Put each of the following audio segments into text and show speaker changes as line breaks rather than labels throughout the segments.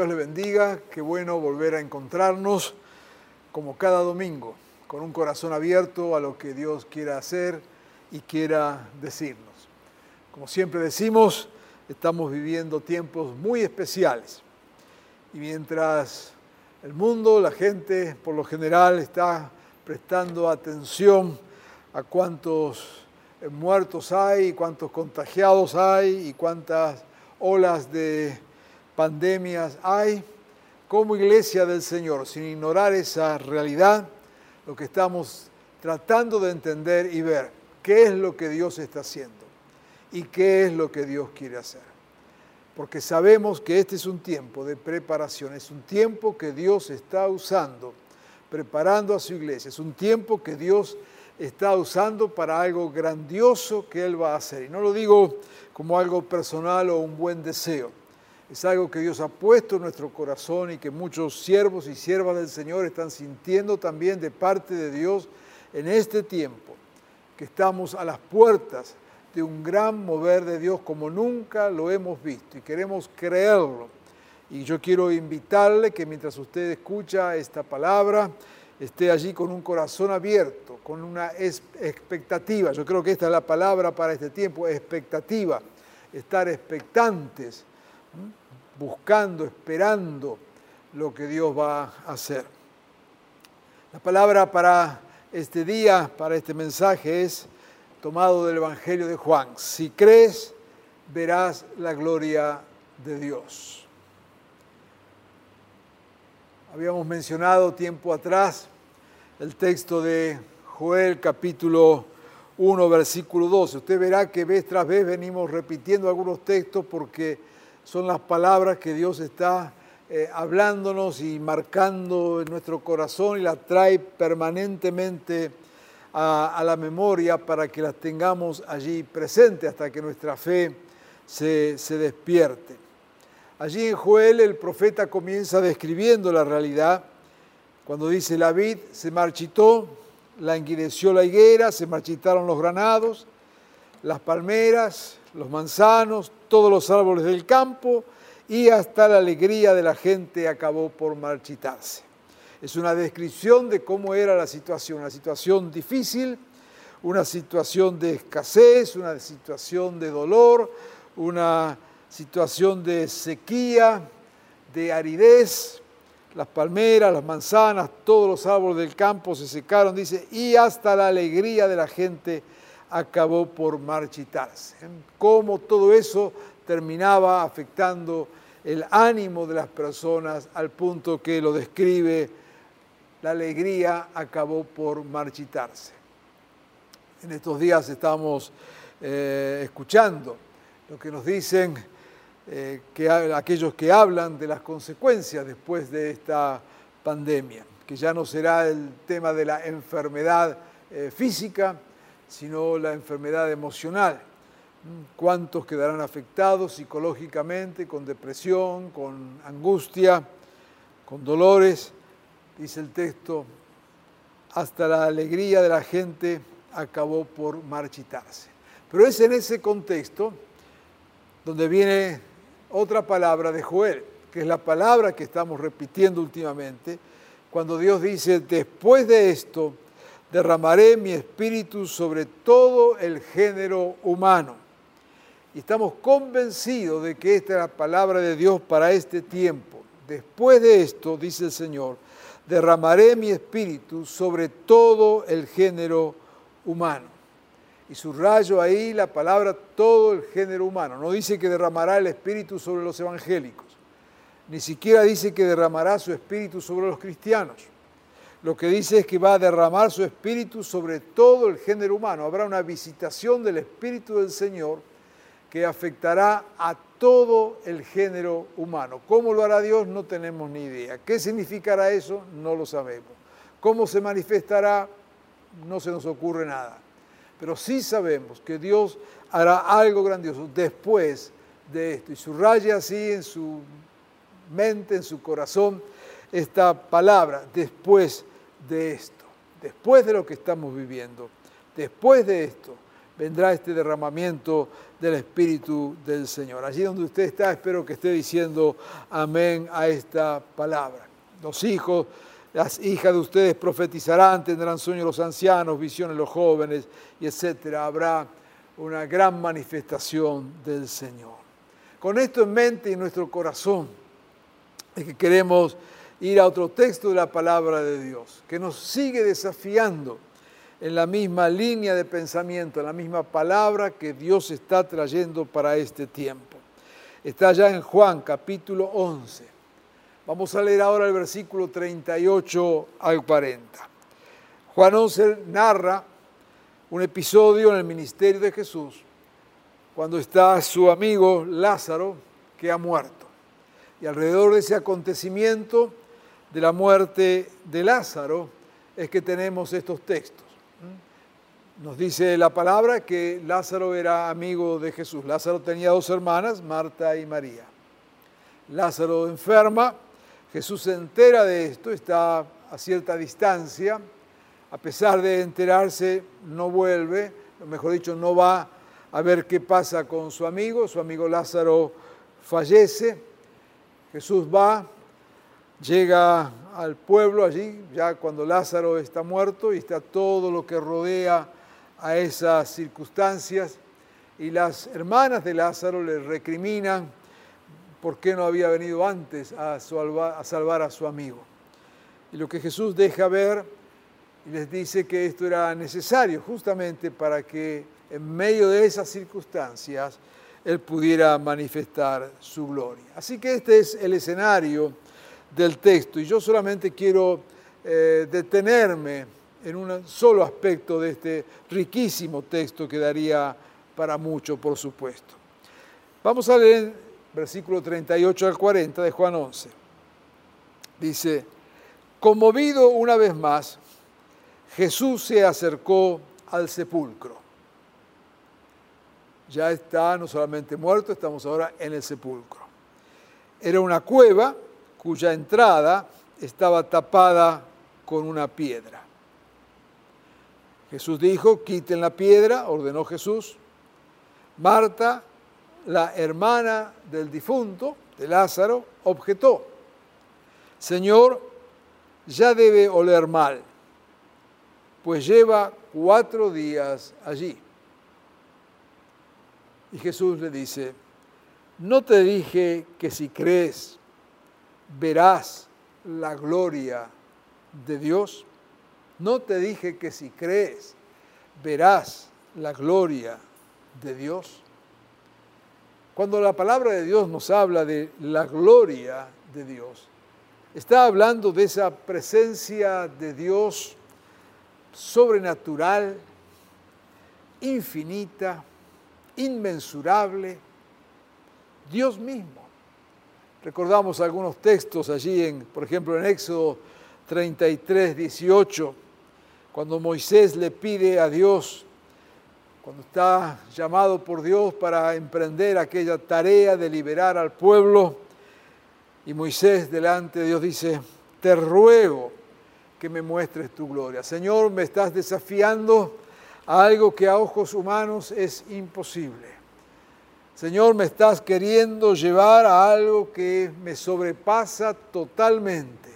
Dios le bendiga, qué bueno volver a encontrarnos como cada domingo, con un corazón abierto a lo que Dios quiera hacer y quiera decirnos. Como siempre decimos, estamos viviendo tiempos muy especiales y mientras el mundo, la gente por lo general está prestando atención a cuántos muertos hay, cuántos contagiados hay y cuántas olas de pandemias hay, como iglesia del Señor, sin ignorar esa realidad, lo que estamos tratando de entender y ver, qué es lo que Dios está haciendo y qué es lo que Dios quiere hacer. Porque sabemos que este es un tiempo de preparación, es un tiempo que Dios está usando, preparando a su iglesia, es un tiempo que Dios está usando para algo grandioso que Él va a hacer. Y no lo digo como algo personal o un buen deseo, es algo que Dios ha puesto en nuestro corazón y que muchos siervos y siervas del Señor están sintiendo también de parte de Dios en este tiempo, que estamos a las puertas de un gran mover de Dios como nunca lo hemos visto y queremos creerlo. Y yo quiero invitarle que mientras usted escucha esta palabra, esté allí con un corazón abierto, con una expectativa. Yo creo que esta es la palabra para este tiempo, expectativa, estar expectantes buscando, esperando lo que Dios va a hacer. La palabra para este día, para este mensaje es tomado del Evangelio de Juan. Si crees, verás la gloria de Dios. Habíamos mencionado tiempo atrás el texto de Joel capítulo 1, versículo 12. Usted verá que vez tras vez venimos repitiendo algunos textos porque son las palabras que Dios está eh, hablándonos y marcando en nuestro corazón y las trae permanentemente a, la memoria para que las tengamos allí presentes hasta que nuestra fe se, despierte. Allí en Joel el profeta comienza describiendo la realidad cuando dice la vid se marchitó, languideció la higuera, se marchitaron los granados, las palmeras, los manzanos, todos los árboles del campo y hasta la alegría de la gente acabó por marchitarse. Es una descripción de cómo era la situación, una situación difícil, una situación de escasez, una situación de dolor, una situación de sequía, de aridez. Las palmeras, las manzanas, todos los árboles del campo se secaron, dice, y hasta la alegría de la gente acabó por marchitarse. Cómo todo eso terminaba afectando el ánimo de las personas al punto que lo describe, la alegría acabó por marchitarse. En estos días estamos eh, escuchando lo que nos dicen eh, que aquellos que hablan de las consecuencias después de esta pandemia, que ya no será el tema de la enfermedad eh, física, sino la enfermedad emocional. ¿Cuántos quedarán afectados psicológicamente, con depresión, con angustia, con dolores? Dice el texto, hasta la alegría de la gente acabó por marchitarse. Pero es en ese contexto donde viene otra palabra de Joel, que es la palabra que estamos repitiendo últimamente, cuando Dios dice, después de esto, derramaré mi espíritu sobre todo el género humano. Y estamos convencidos de que esta es la palabra de Dios para este tiempo. Después de esto, dice el Señor, derramaré mi espíritu sobre todo el género humano. Y subrayo ahí la palabra todo el género humano. No dice que derramará el espíritu sobre los evangélicos. Ni siquiera dice que derramará su espíritu sobre los cristianos lo que dice es que va a derramar su espíritu sobre todo el género humano. Habrá una visitación del espíritu del Señor que afectará a todo el género humano. ¿Cómo lo hará Dios? No tenemos ni idea. ¿Qué significará eso? No lo sabemos. ¿Cómo se manifestará? No se nos ocurre nada. Pero sí sabemos que Dios hará algo grandioso después de esto. Y subraya así en su mente, en su corazón, esta palabra, después de esto, después de lo que estamos viviendo, después de esto, vendrá este derramamiento del Espíritu del Señor. Allí donde usted está, espero que esté diciendo amén a esta palabra. Los hijos, las hijas de ustedes profetizarán, tendrán sueños los ancianos, visiones los jóvenes, y etcétera. Habrá una gran manifestación del Señor. Con esto en mente y en nuestro corazón, es que queremos ir a otro texto de la palabra de Dios, que nos sigue desafiando en la misma línea de pensamiento, en la misma palabra que Dios está trayendo para este tiempo. Está ya en Juan capítulo 11. Vamos a leer ahora el versículo 38 al 40. Juan 11 narra un episodio en el ministerio de Jesús cuando está su amigo Lázaro que ha muerto. Y alrededor de ese acontecimiento de la muerte de Lázaro es que tenemos estos textos. Nos dice la palabra que Lázaro era amigo de Jesús. Lázaro tenía dos hermanas, Marta y María. Lázaro enferma, Jesús se entera de esto, está a cierta distancia, a pesar de enterarse, no vuelve, mejor dicho, no va a ver qué pasa con su amigo, su amigo Lázaro fallece, Jesús va, llega al pueblo allí, ya cuando Lázaro está muerto y está todo lo que rodea a esas circunstancias y las hermanas de Lázaro le recriminan por qué no había venido antes a, salvar a su amigo. Y lo que Jesús deja ver y les dice que esto era necesario justamente para que en medio de esas circunstancias Él pudiera manifestar su gloria. Así que este es el escenario del texto y yo solamente quiero eh, detenerme en un solo aspecto de este riquísimo texto que daría para mucho, por supuesto. Vamos a leer versículo 38 al 40 de Juan 11. Dice, conmovido una vez más, Jesús se acercó al sepulcro. Ya está no solamente muerto, estamos ahora en el sepulcro. Era una cueva cuya entrada estaba tapada con una piedra. Jesús dijo, quiten la piedra, ordenó Jesús. Marta, la hermana del difunto, de Lázaro, objetó, Señor, ya debe oler mal, pues lleva cuatro días allí. Y Jesús le dice, no te dije que si crees verás la gloria de Dios. No te dije que si crees verás la gloria de Dios. Cuando la palabra de Dios nos habla de la gloria de Dios, está hablando de esa presencia de Dios sobrenatural, infinita, inmensurable, Dios mismo. Recordamos algunos textos allí, en, por ejemplo, en Éxodo 33, 18 cuando Moisés le pide a Dios, cuando está llamado por Dios para emprender aquella tarea de liberar al pueblo, y Moisés delante de Dios dice, te ruego que me muestres tu gloria. Señor, me estás desafiando a algo que a ojos humanos es imposible. Señor, me estás queriendo llevar a algo que me sobrepasa totalmente.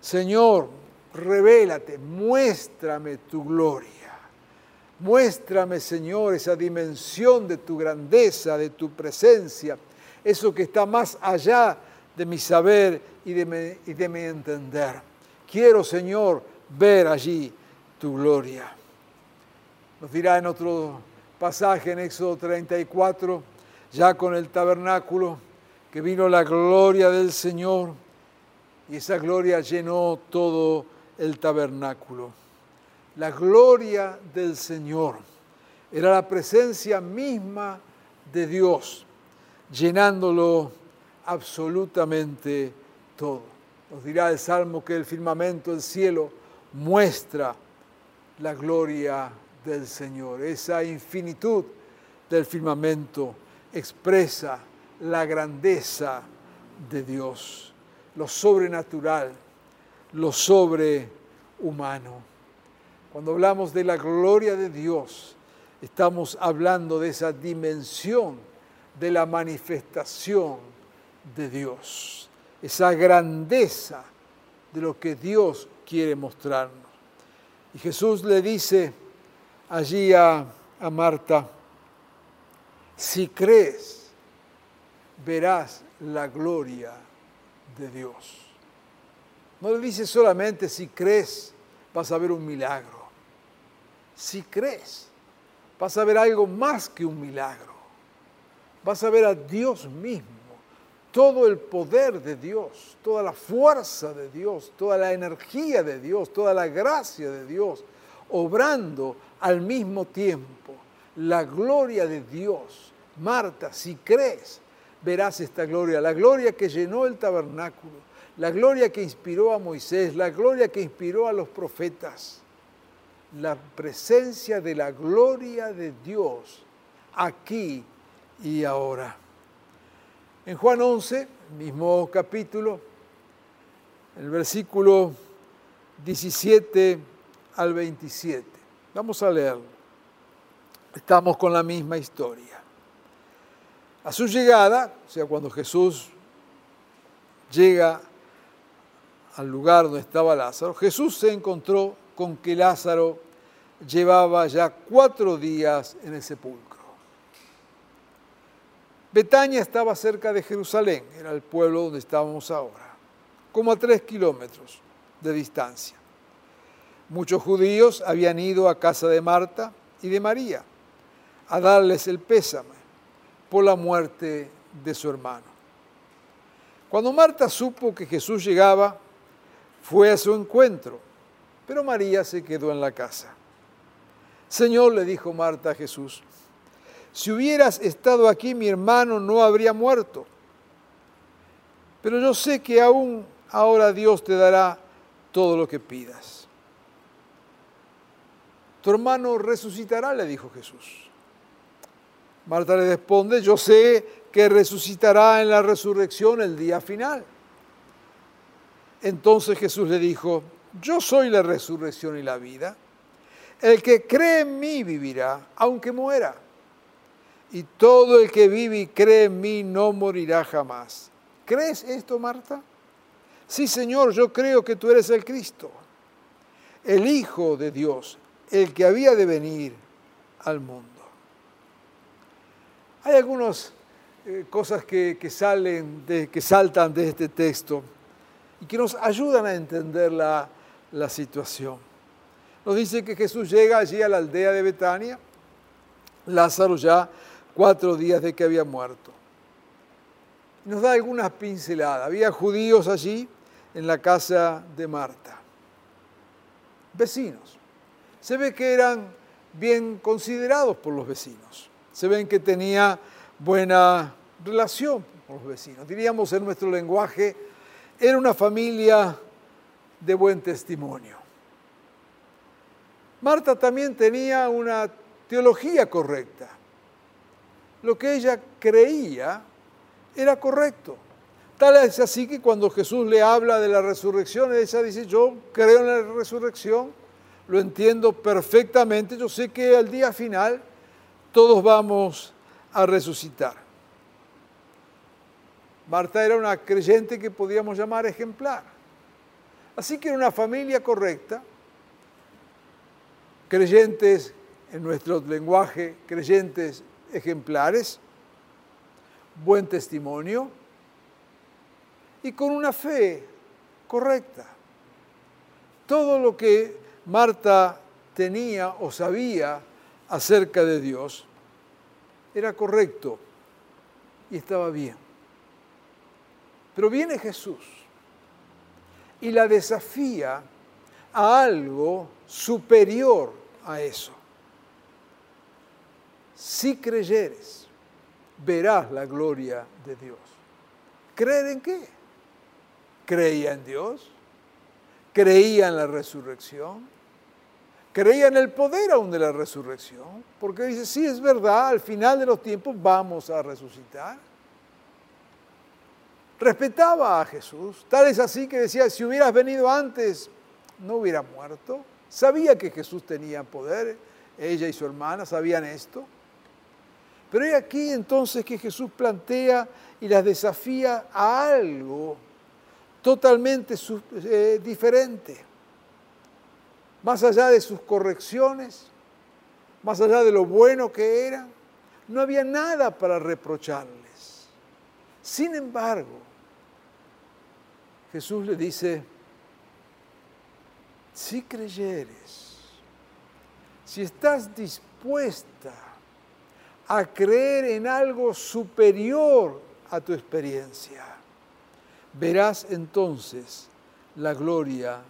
Señor, revélate, muéstrame tu gloria. Muéstrame, Señor, esa dimensión de tu grandeza, de tu presencia, eso que está más allá de mi saber y de mi, y de mi entender. Quiero, Señor, ver allí tu gloria. Nos dirá en otro pasaje en Éxodo 34, ya con el tabernáculo, que vino la gloria del Señor y esa gloria llenó todo el tabernáculo. La gloria del Señor era la presencia misma de Dios, llenándolo absolutamente todo. Nos dirá el Salmo que el firmamento del cielo muestra la gloria del Señor. Esa infinitud del firmamento expresa la grandeza de Dios, lo sobrenatural, lo sobrehumano. Cuando hablamos de la gloria de Dios, estamos hablando de esa dimensión de la manifestación de Dios, esa grandeza de lo que Dios quiere mostrarnos. Y Jesús le dice allí a, a Marta, si crees, verás la gloria de Dios. No le dice solamente si crees, vas a ver un milagro. Si crees, vas a ver algo más que un milagro. Vas a ver a Dios mismo, todo el poder de Dios, toda la fuerza de Dios, toda la energía de Dios, toda la gracia de Dios, obrando al mismo tiempo la gloria de Dios. Marta, si crees, verás esta gloria, la gloria que llenó el tabernáculo, la gloria que inspiró a Moisés, la gloria que inspiró a los profetas, la presencia de la gloria de Dios aquí y ahora. En Juan 11, mismo capítulo, el versículo 17 al 27. Vamos a leerlo. Estamos con la misma historia. A su llegada, o sea, cuando Jesús llega al lugar donde estaba Lázaro, Jesús se encontró con que Lázaro llevaba ya cuatro días en el sepulcro. Betania estaba cerca de Jerusalén, era el pueblo donde estábamos ahora, como a tres kilómetros de distancia. Muchos judíos habían ido a casa de Marta y de María a darles el pésame por la muerte de su hermano. Cuando Marta supo que Jesús llegaba, fue a su encuentro, pero María se quedó en la casa. Señor, le dijo Marta a Jesús, si hubieras estado aquí mi hermano no habría muerto. Pero yo sé que aún ahora Dios te dará todo lo que pidas. Tu hermano resucitará, le dijo Jesús. Marta le responde, yo sé que resucitará en la resurrección el día final. Entonces Jesús le dijo, yo soy la resurrección y la vida. El que cree en mí vivirá, aunque muera. Y todo el que vive y cree en mí no morirá jamás. ¿Crees esto, Marta? Sí, Señor, yo creo que tú eres el Cristo, el Hijo de Dios, el que había de venir al mundo. Hay algunas eh, cosas que, salen que saltan de este texto y que nos ayudan a entender la, la situación. Nos dice que Jesús llega allí a la aldea de Betania, Lázaro ya cuatro días de que había muerto. Nos da algunas pinceladas. Había judíos allí en la casa de Marta, vecinos. Se ve que eran bien considerados por los vecinos. Se ven que tenía buena relación con los vecinos. Diríamos en nuestro lenguaje, era una familia de buen testimonio. Marta también tenía una teología correcta. Lo que ella creía era correcto. Tal es así que cuando Jesús le habla de la resurrección, ella dice, yo creo en la resurrección, lo entiendo perfectamente, yo sé que al día final todos vamos a resucitar. Marta era una creyente que podíamos llamar ejemplar. Así que era una familia correcta, creyentes en nuestro lenguaje, creyentes ejemplares, buen testimonio y con una fe correcta. Todo lo que Marta tenía o sabía acerca de Dios era correcto y estaba bien. Pero viene Jesús y la desafía a algo superior a eso. Si creyeres, verás la gloria de Dios. ¿Creer en qué? Creía en Dios, creía en la resurrección, creía en el poder aún de la resurrección, porque dice, sí, es verdad, al final de los tiempos vamos a resucitar. Respetaba a Jesús, tal es así que decía, si hubieras venido antes, no hubiera muerto. Sabía que Jesús tenía poder, ella y su hermana sabían esto. Pero hay aquí entonces que Jesús plantea y las desafía a algo totalmente eh, diferente. Más allá de sus correcciones, más allá de lo bueno que eran, no había nada para reprocharles. Sin embargo, Jesús le dice, si creyeres, si estás dispuesta a creer en algo superior a tu experiencia, verás entonces la gloria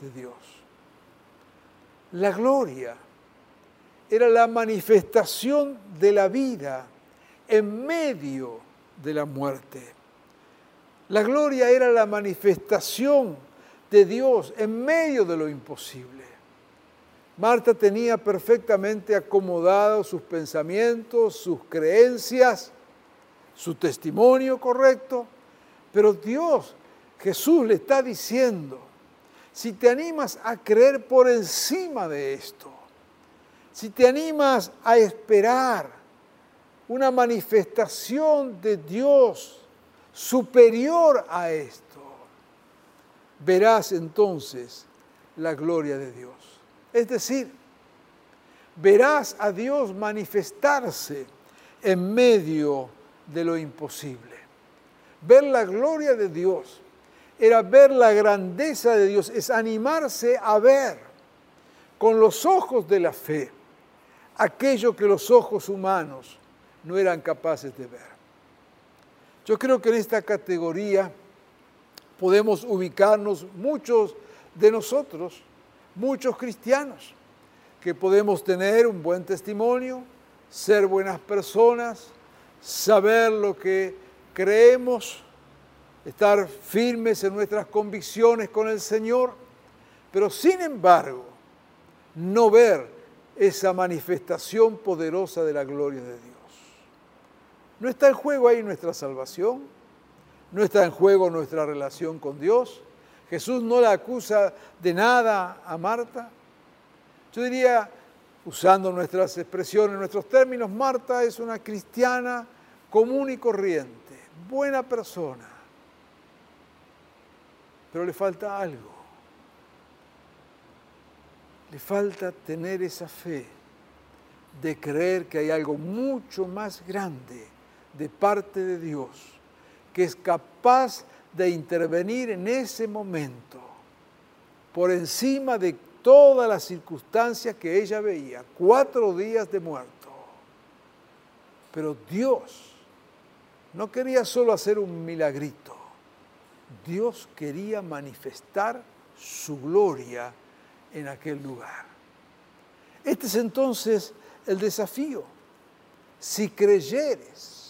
de Dios. La gloria era la manifestación de la vida en medio de la muerte. La gloria era la manifestación de Dios en medio de lo imposible. Marta tenía perfectamente acomodados sus pensamientos, sus creencias, su testimonio correcto, pero Dios, Jesús le está diciendo, si te animas a creer por encima de esto, si te animas a esperar una manifestación de Dios superior a esto, verás entonces la gloria de Dios. Es decir, verás a Dios manifestarse en medio de lo imposible. Ver la gloria de Dios era ver la grandeza de Dios, es animarse a ver con los ojos de la fe aquello que los ojos humanos no eran capaces de ver. Yo creo que en esta categoría podemos ubicarnos muchos de nosotros, muchos cristianos, que podemos tener un buen testimonio, ser buenas personas, saber lo que creemos, estar firmes en nuestras convicciones con el Señor, pero sin embargo no ver esa manifestación poderosa de la gloria de Dios. No está en juego ahí nuestra salvación, no está en juego nuestra relación con Dios. Jesús no la acusa de nada a Marta. Yo diría, usando nuestras expresiones, nuestros términos, Marta es una cristiana común y corriente, buena persona, pero le falta algo. Le falta tener esa fe de creer que hay algo mucho más grande de parte de Dios que es capaz de intervenir en ese momento por encima de todas las circunstancias que ella veía, cuatro días de muerto. Pero Dios no quería solo hacer un milagrito, Dios quería manifestar su gloria en aquel lugar. Este es entonces el desafío. Si creyeres,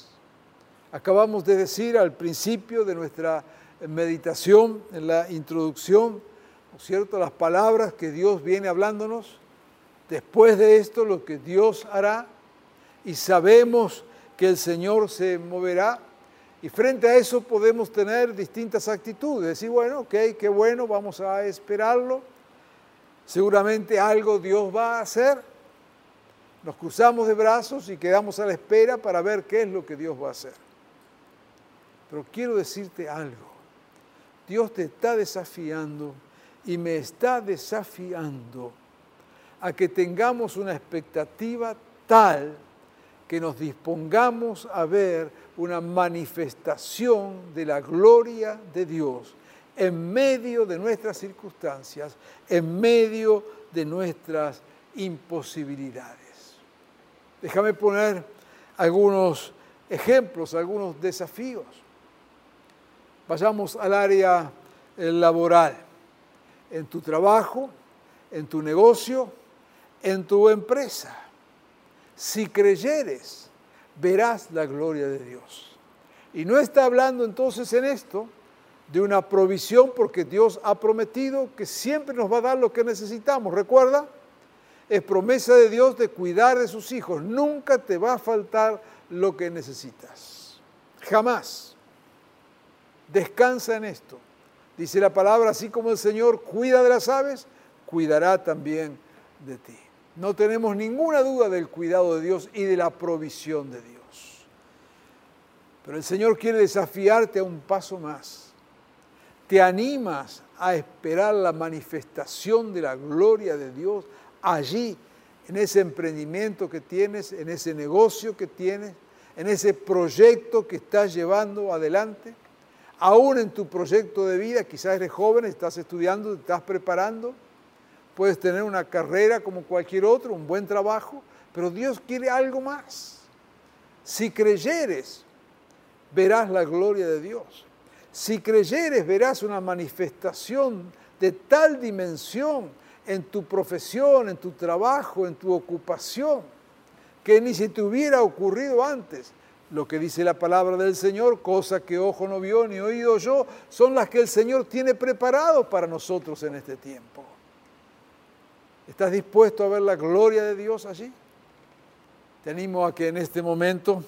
Acabamos de decir al principio de nuestra meditación, en la introducción, ¿no es cierto?, las palabras que Dios viene hablándonos. Después de esto, lo que Dios hará, y sabemos que el Señor se moverá, y frente a eso podemos tener distintas actitudes. Decir, bueno, ok, qué bueno, vamos a esperarlo. Seguramente algo Dios va a hacer. Nos cruzamos de brazos y quedamos a la espera para ver qué es lo que Dios va a hacer. Pero quiero decirte algo. Dios te está desafiando y me está desafiando a que tengamos una expectativa tal que nos dispongamos a ver una manifestación de la gloria de Dios en medio de nuestras circunstancias, en medio de nuestras imposibilidades. Déjame poner algunos ejemplos, algunos desafíos. Vayamos al área eh, laboral. en tu trabajo, en tu negocio, en tu empresa. Si creyeres, verás la gloria de Dios. Y no está hablando entonces en esto de una provisión porque Dios ha prometido que siempre nos va a dar lo que necesitamos. ¿Recuerda? Es promesa de Dios de cuidar de sus hijos. Nunca te va a faltar lo que necesitas. Jamás. Descansa en esto. Dice la palabra, así como el Señor cuida de las aves, cuidará también de ti. No tenemos ninguna duda del cuidado de Dios y de la provisión de Dios. Pero el Señor quiere desafiarte a un paso más. Te animas a esperar la manifestación de la gloria de Dios allí, en ese emprendimiento que tienes, en ese negocio que tienes, en ese proyecto que estás llevando adelante. Aún en tu proyecto de vida, quizás eres joven, estás estudiando, te estás preparando puedes tener una carrera como cualquier otro, un buen trabajo, pero Dios quiere algo más. Si creyeres, verás la gloria de Dios. Si creyeres, verás una manifestación de tal dimensión en tu profesión, en tu trabajo, en tu ocupación, que ni si te hubiera ocurrido antes. Lo que dice la palabra del Señor, cosa que ojo no vio ni oído yo, son las que el Señor tiene preparado para nosotros en este tiempo. ¿Estás dispuesto a ver la gloria de Dios allí? Te animo a que en este momento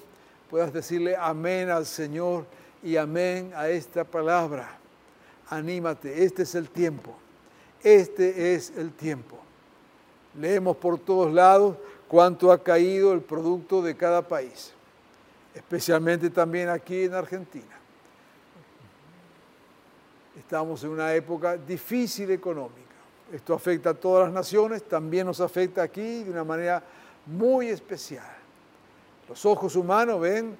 puedas decirle amén al Señor y amén a esta palabra. Anímate, este es el tiempo. Este es el tiempo. Leemos por todos lados cuánto ha caído el producto de cada país, especialmente también aquí en Argentina. Estamos en una época difícil económica esto afecta a todas las naciones, también nos afecta aquí de una manera muy especial. Los ojos humanos ven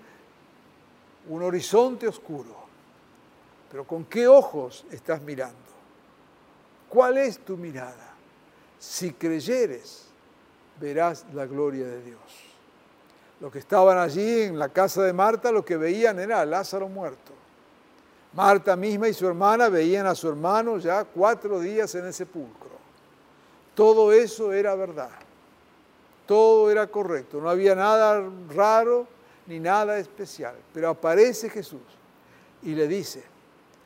un horizonte oscuro, pero ¿con qué ojos estás mirando? ¿Cuál es tu mirada? Si creyeres, verás la gloria de Dios. Los que estaban allí en la casa de Marta, lo que veían era a Lázaro muerto. Marta misma y su hermana veían a su hermano ya cuatro días en el sepulcro. Todo eso era verdad. Todo era correcto. No había nada raro ni nada especial. Pero aparece Jesús y le dice,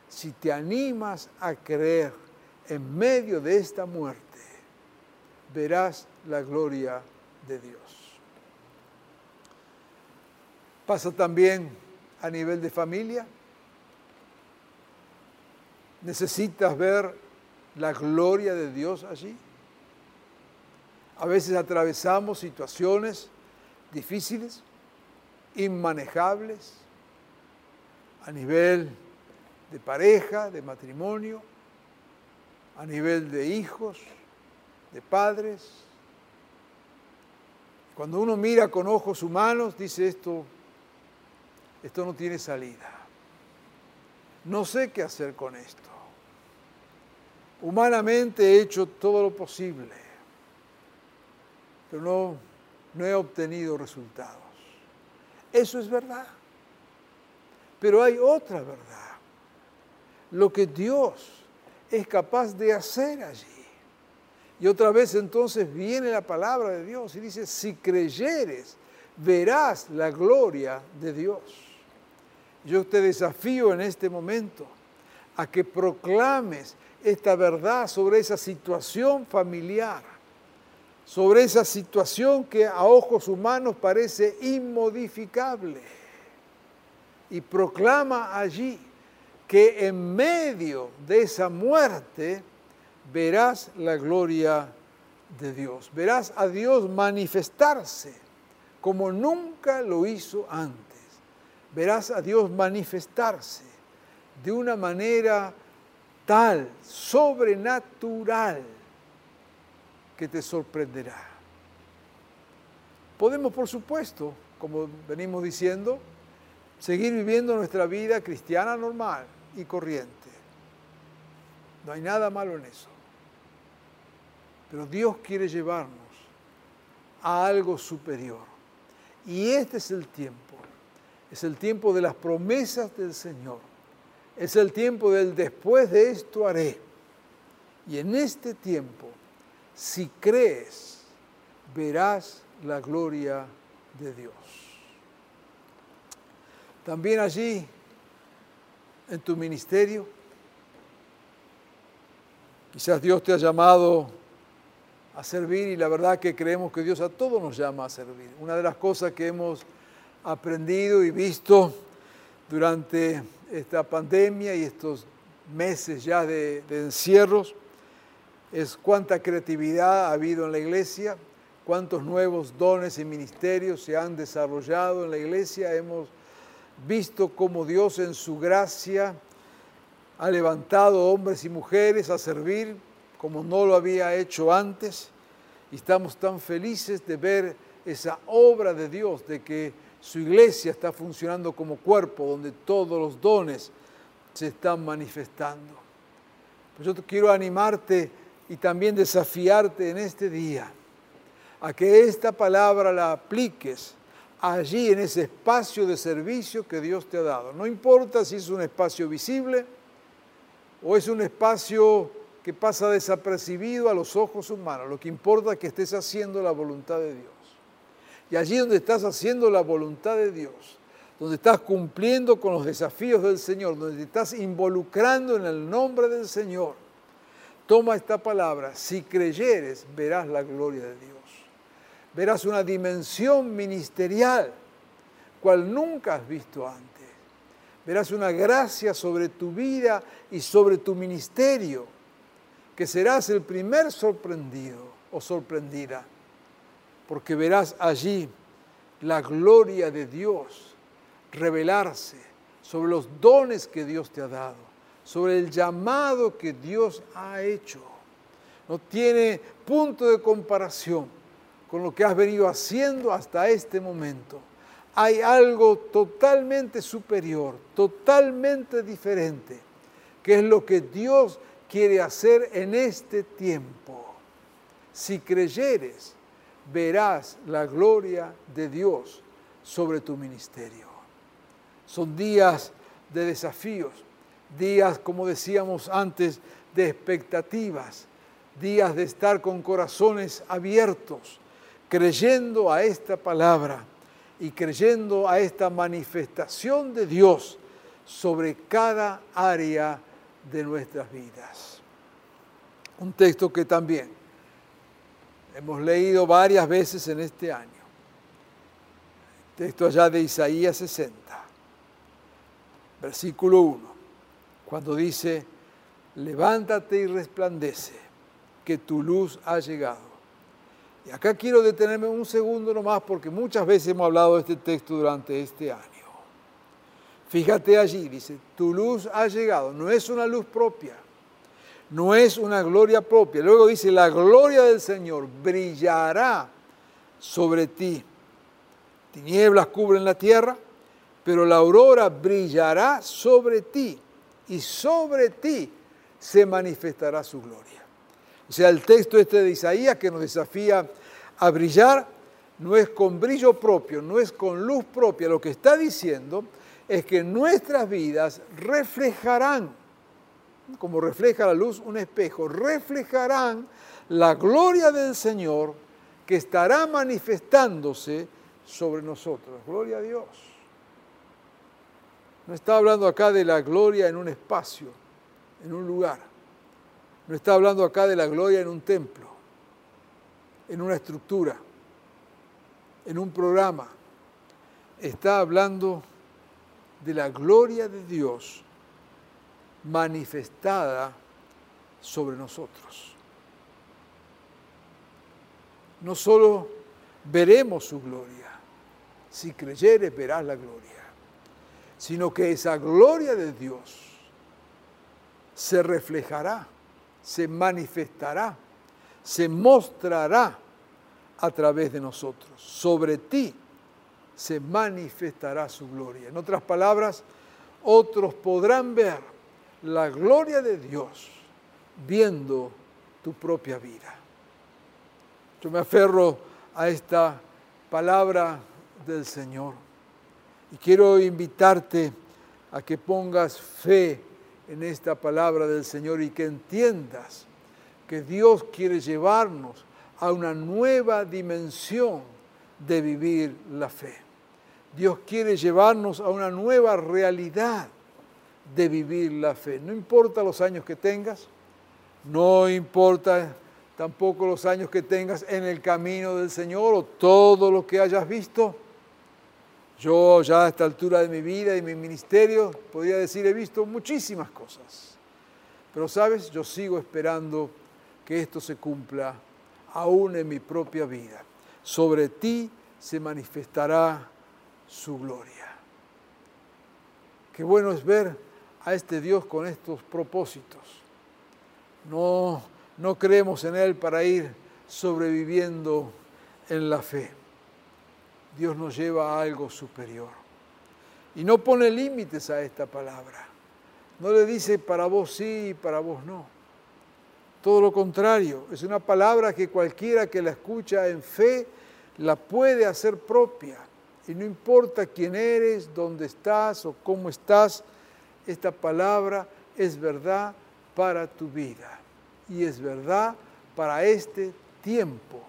si te animas a creer en medio de esta muerte, verás la gloria de Dios. Pasa también a nivel de familia. ¿Necesitas ver la gloria de Dios allí? A veces atravesamos situaciones difíciles, inmanejables, a nivel de pareja, de matrimonio, a nivel de hijos, de padres. Cuando uno mira con ojos humanos, dice esto, esto no tiene salida. No sé qué hacer con esto. Humanamente he hecho todo lo posible, pero no, no he obtenido resultados. Eso es verdad. Pero hay otra verdad. Lo que Dios es capaz de hacer allí. Y otra vez entonces viene la palabra de Dios y dice, si creyeres, verás la gloria de Dios. Yo te desafío en este momento a que proclames esta verdad sobre esa situación familiar, sobre esa situación que a ojos humanos parece inmodificable. Y proclama allí que en medio de esa muerte verás la gloria de Dios, verás a Dios manifestarse como nunca lo hizo antes, verás a Dios manifestarse de una manera tal, sobrenatural, que te sorprenderá. Podemos, por supuesto, como venimos diciendo, seguir viviendo nuestra vida cristiana normal y corriente. No hay nada malo en eso. Pero Dios quiere llevarnos a algo superior. Y este es el tiempo. Es el tiempo de las promesas del Señor es el tiempo del después de esto haré. Y en este tiempo, si crees, verás la gloria de Dios. También allí, en tu ministerio, quizás Dios te ha llamado a servir y la verdad que creemos que Dios a todos nos llama a servir. Una de las cosas que hemos aprendido y visto durante esta pandemia y estos meses ya de, encierros es cuánta creatividad ha habido en la iglesia, cuántos nuevos dones y ministerios se han desarrollado en la iglesia. Hemos visto cómo Dios en su gracia ha levantado hombres y mujeres a servir como no lo había hecho antes. Y estamos tan felices de ver esa obra de Dios, de que su iglesia está funcionando como cuerpo donde todos los dones se están manifestando. Pues yo quiero animarte y también desafiarte en este día a que esta palabra la apliques allí en ese espacio de servicio que Dios te ha dado. No importa si es un espacio visible o es un espacio que pasa desapercibido a los ojos humanos. Lo que importa es que estés haciendo la voluntad de Dios. Y allí donde estás haciendo la voluntad de Dios, donde estás cumpliendo con los desafíos del Señor, donde te estás involucrando en el nombre del Señor, toma esta palabra. Si creyeres, verás la gloria de Dios. Verás una dimensión ministerial, cual nunca has visto antes. Verás una gracia sobre tu vida y sobre tu ministerio, que serás el primer sorprendido o sorprendida porque verás allí la gloria de Dios revelarse sobre los dones que Dios te ha dado, sobre el llamado que Dios ha hecho. No tiene punto de comparación con lo que has venido haciendo hasta este momento. Hay algo totalmente superior, totalmente diferente, que es lo que Dios quiere hacer en este tiempo. Si creyeres, verás la gloria de Dios sobre tu ministerio. Son días de desafíos, días, como decíamos antes, de expectativas, días de estar con corazones abiertos, creyendo a esta palabra y creyendo a esta manifestación de Dios sobre cada área de nuestras vidas. Un texto que también hemos leído varias veces en este año. Texto allá de Isaías 60, versículo 1, cuando dice, levántate y resplandece, que tu luz ha llegado. Y acá quiero detenerme un segundo nomás porque muchas veces hemos hablado de este texto durante este año. Fíjate allí, dice, tu luz ha llegado, no es una luz propia no es una gloria propia. Luego dice, la gloria del Señor brillará sobre ti. Tinieblas cubren la tierra, pero la aurora brillará sobre ti y sobre ti se manifestará su gloria. O sea, el texto este de Isaías que nos desafía a brillar no es con brillo propio, no es con luz propia. Lo que está diciendo es que nuestras vidas reflejarán como refleja la luz un espejo, reflejarán la gloria del Señor que estará manifestándose sobre nosotros. Gloria a Dios. No está hablando acá de la gloria en un espacio, en un lugar. No está hablando acá de la gloria en un templo, en una estructura, en un programa. Está hablando de la gloria de Dios manifestada sobre nosotros. No solo veremos su gloria, si creyeres verás la gloria, sino que esa gloria de Dios se reflejará, se manifestará, se mostrará a través de nosotros. Sobre ti se manifestará su gloria. En otras palabras, otros podrán ver la gloria de Dios viendo tu propia vida. Yo me aferro a esta palabra del Señor y quiero invitarte a que pongas fe en esta palabra del Señor y que entiendas que Dios quiere llevarnos a una nueva dimensión de vivir la fe. Dios quiere llevarnos a una nueva realidad de vivir la fe. No importa los años que tengas, no importa tampoco los años que tengas en el camino del Señor o todo lo que hayas visto. Yo ya a esta altura de mi vida y mi ministerio podría decir he visto muchísimas cosas. Pero sabes, yo sigo esperando que esto se cumpla aún en mi propia vida. Sobre ti se manifestará su gloria. Qué bueno es ver a este Dios con estos propósitos. No, no creemos en Él para ir sobreviviendo en la fe. Dios nos lleva a algo superior. Y no pone límites a esta palabra. No le dice para vos sí y para vos no. Todo lo contrario, es una palabra que cualquiera que la escucha en fe la puede hacer propia. Y no importa quién eres, dónde estás o cómo estás, esta palabra es verdad para tu vida y es verdad para este tiempo,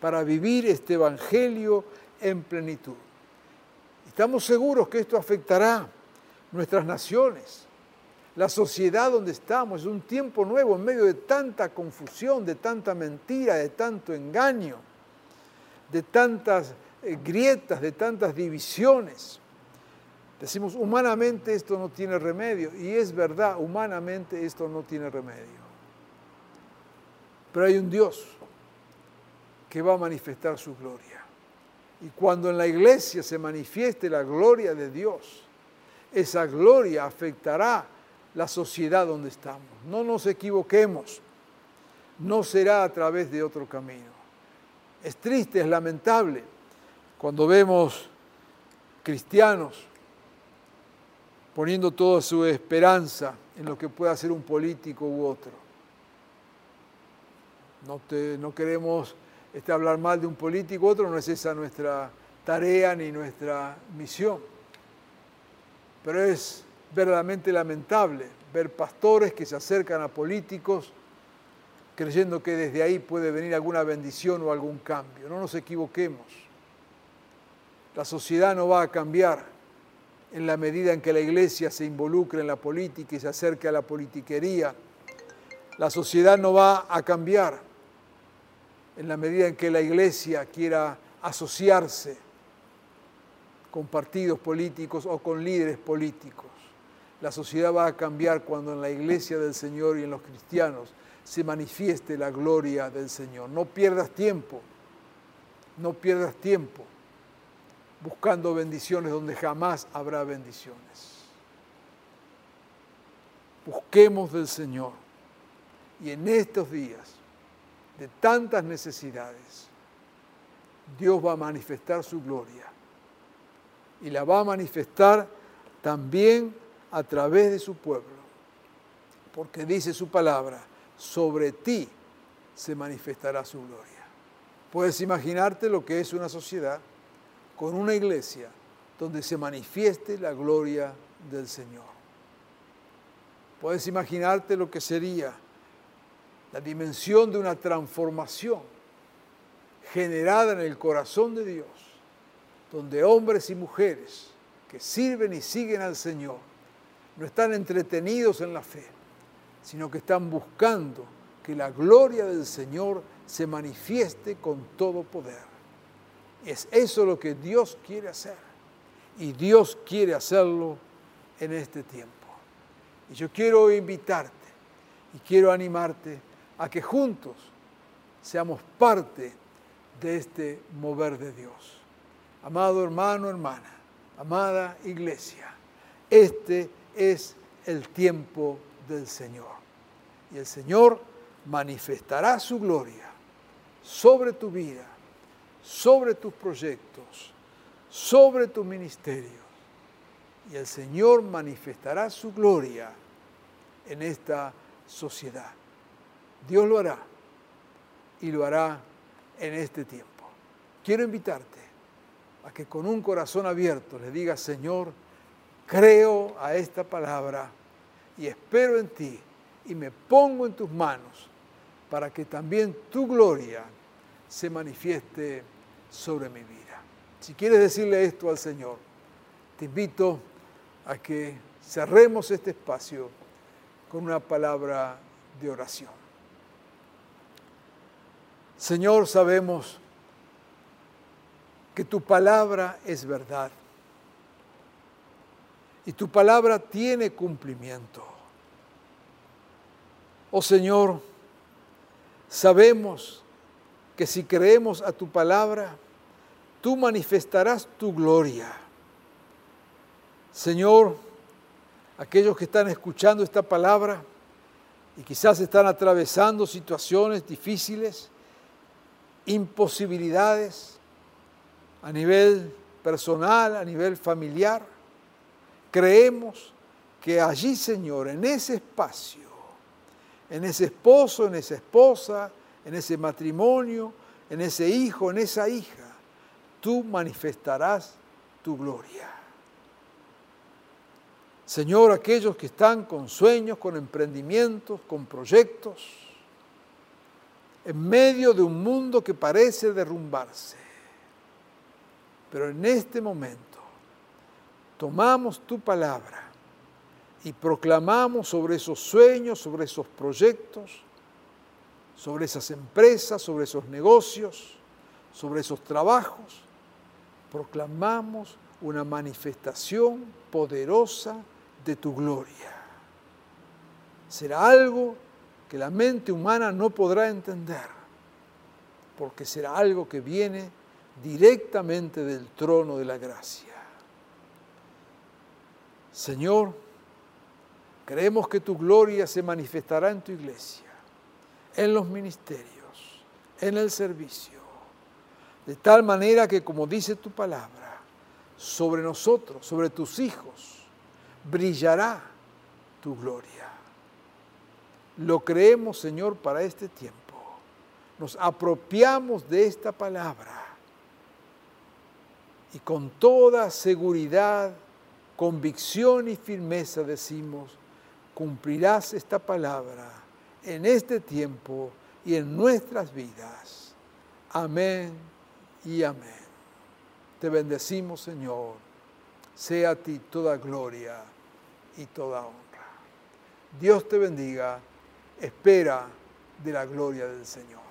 para vivir este Evangelio en plenitud. Estamos seguros que esto afectará nuestras naciones, la sociedad donde estamos. Es un tiempo nuevo en medio de tanta confusión, de tanta mentira, de tanto engaño, de tantas eh, grietas, de tantas divisiones. Decimos, humanamente esto no tiene remedio. Y es verdad, humanamente esto no tiene remedio. Pero hay un Dios que va a manifestar su gloria. Y cuando en la iglesia se manifieste la gloria de Dios, esa gloria afectará la sociedad donde estamos. No nos equivoquemos, no será a través de otro camino. Es triste, es lamentable cuando vemos cristianos poniendo toda su esperanza en lo que pueda hacer un político u otro. No, no queremos este, hablar mal de un político u otro, no es esa nuestra tarea ni nuestra misión. Pero es verdaderamente lamentable ver pastores que se acercan a políticos creyendo que desde ahí puede venir alguna bendición o algún cambio. No nos equivoquemos. La sociedad no va a cambiar en la medida en que la iglesia se involucre en la política y se acerque a la politiquería. La sociedad no va a cambiar en la medida en que la iglesia quiera asociarse con partidos políticos o con líderes políticos. La sociedad va a cambiar cuando en la iglesia del Señor y en los cristianos se manifieste la gloria del Señor. No pierdas tiempo, no pierdas tiempo buscando bendiciones donde jamás habrá bendiciones. Busquemos del Señor y en estos días de tantas necesidades, Dios va a manifestar su gloria y la va a manifestar también a través de su pueblo, porque dice su palabra, sobre ti se manifestará su gloria. Puedes imaginarte lo que es una sociedad con una iglesia donde se manifieste la gloria del Señor. Puedes imaginarte lo que sería la dimensión de una transformación generada en el corazón de Dios, donde hombres y mujeres que sirven y siguen al Señor no están entretenidos en la fe, sino que están buscando que la gloria del Señor se manifieste con todo poder. Es eso lo que Dios quiere hacer. Y Dios quiere hacerlo en este tiempo. Y yo quiero invitarte y quiero animarte a que juntos seamos parte de este mover de Dios. Amado hermano, hermana, amada iglesia, este es el tiempo del Señor. Y el Señor manifestará su gloria sobre tu vida sobre tus proyectos, sobre tu ministerio. Y el Señor manifestará su gloria en esta sociedad. Dios lo hará y lo hará en este tiempo. Quiero invitarte a que con un corazón abierto le digas, Señor, creo a esta palabra y espero en ti y me pongo en tus manos para que también tu gloria se manifieste sobre mi vida. Si quieres decirle esto al Señor, te invito a que cerremos este espacio con una palabra de oración. Señor, sabemos que tu palabra es verdad y tu palabra tiene cumplimiento. Oh Señor, sabemos que si creemos a tu palabra, tú manifestarás tu gloria. Señor, aquellos que están escuchando esta palabra y quizás están atravesando situaciones difíciles, imposibilidades a nivel personal, a nivel familiar, creemos que allí, Señor, en ese espacio, en ese esposo, en esa esposa, en ese matrimonio, en ese hijo, en esa hija, tú manifestarás tu gloria. Señor, aquellos que están con sueños, con emprendimientos, con proyectos, en medio de un mundo que parece derrumbarse. Pero en este momento tomamos tu palabra y proclamamos sobre esos sueños, sobre esos proyectos, sobre esas empresas, sobre esos negocios, sobre esos trabajos, proclamamos una manifestación poderosa de tu gloria. Será algo que la mente humana no podrá entender, porque será algo que viene directamente del trono de la gracia. Señor, creemos que tu gloria se manifestará en tu iglesia, en los ministerios, en el servicio, de tal manera que, como dice tu palabra, sobre nosotros, sobre tus hijos, brillará tu gloria. Lo creemos, Señor, para este tiempo. Nos apropiamos de esta palabra y con toda seguridad, convicción y firmeza decimos, cumplirás esta palabra en este tiempo y en nuestras vidas. Amén y amén. Te bendecimos, Señor. Sea a ti toda gloria y toda honra. Dios te bendiga, espera de la gloria del Señor.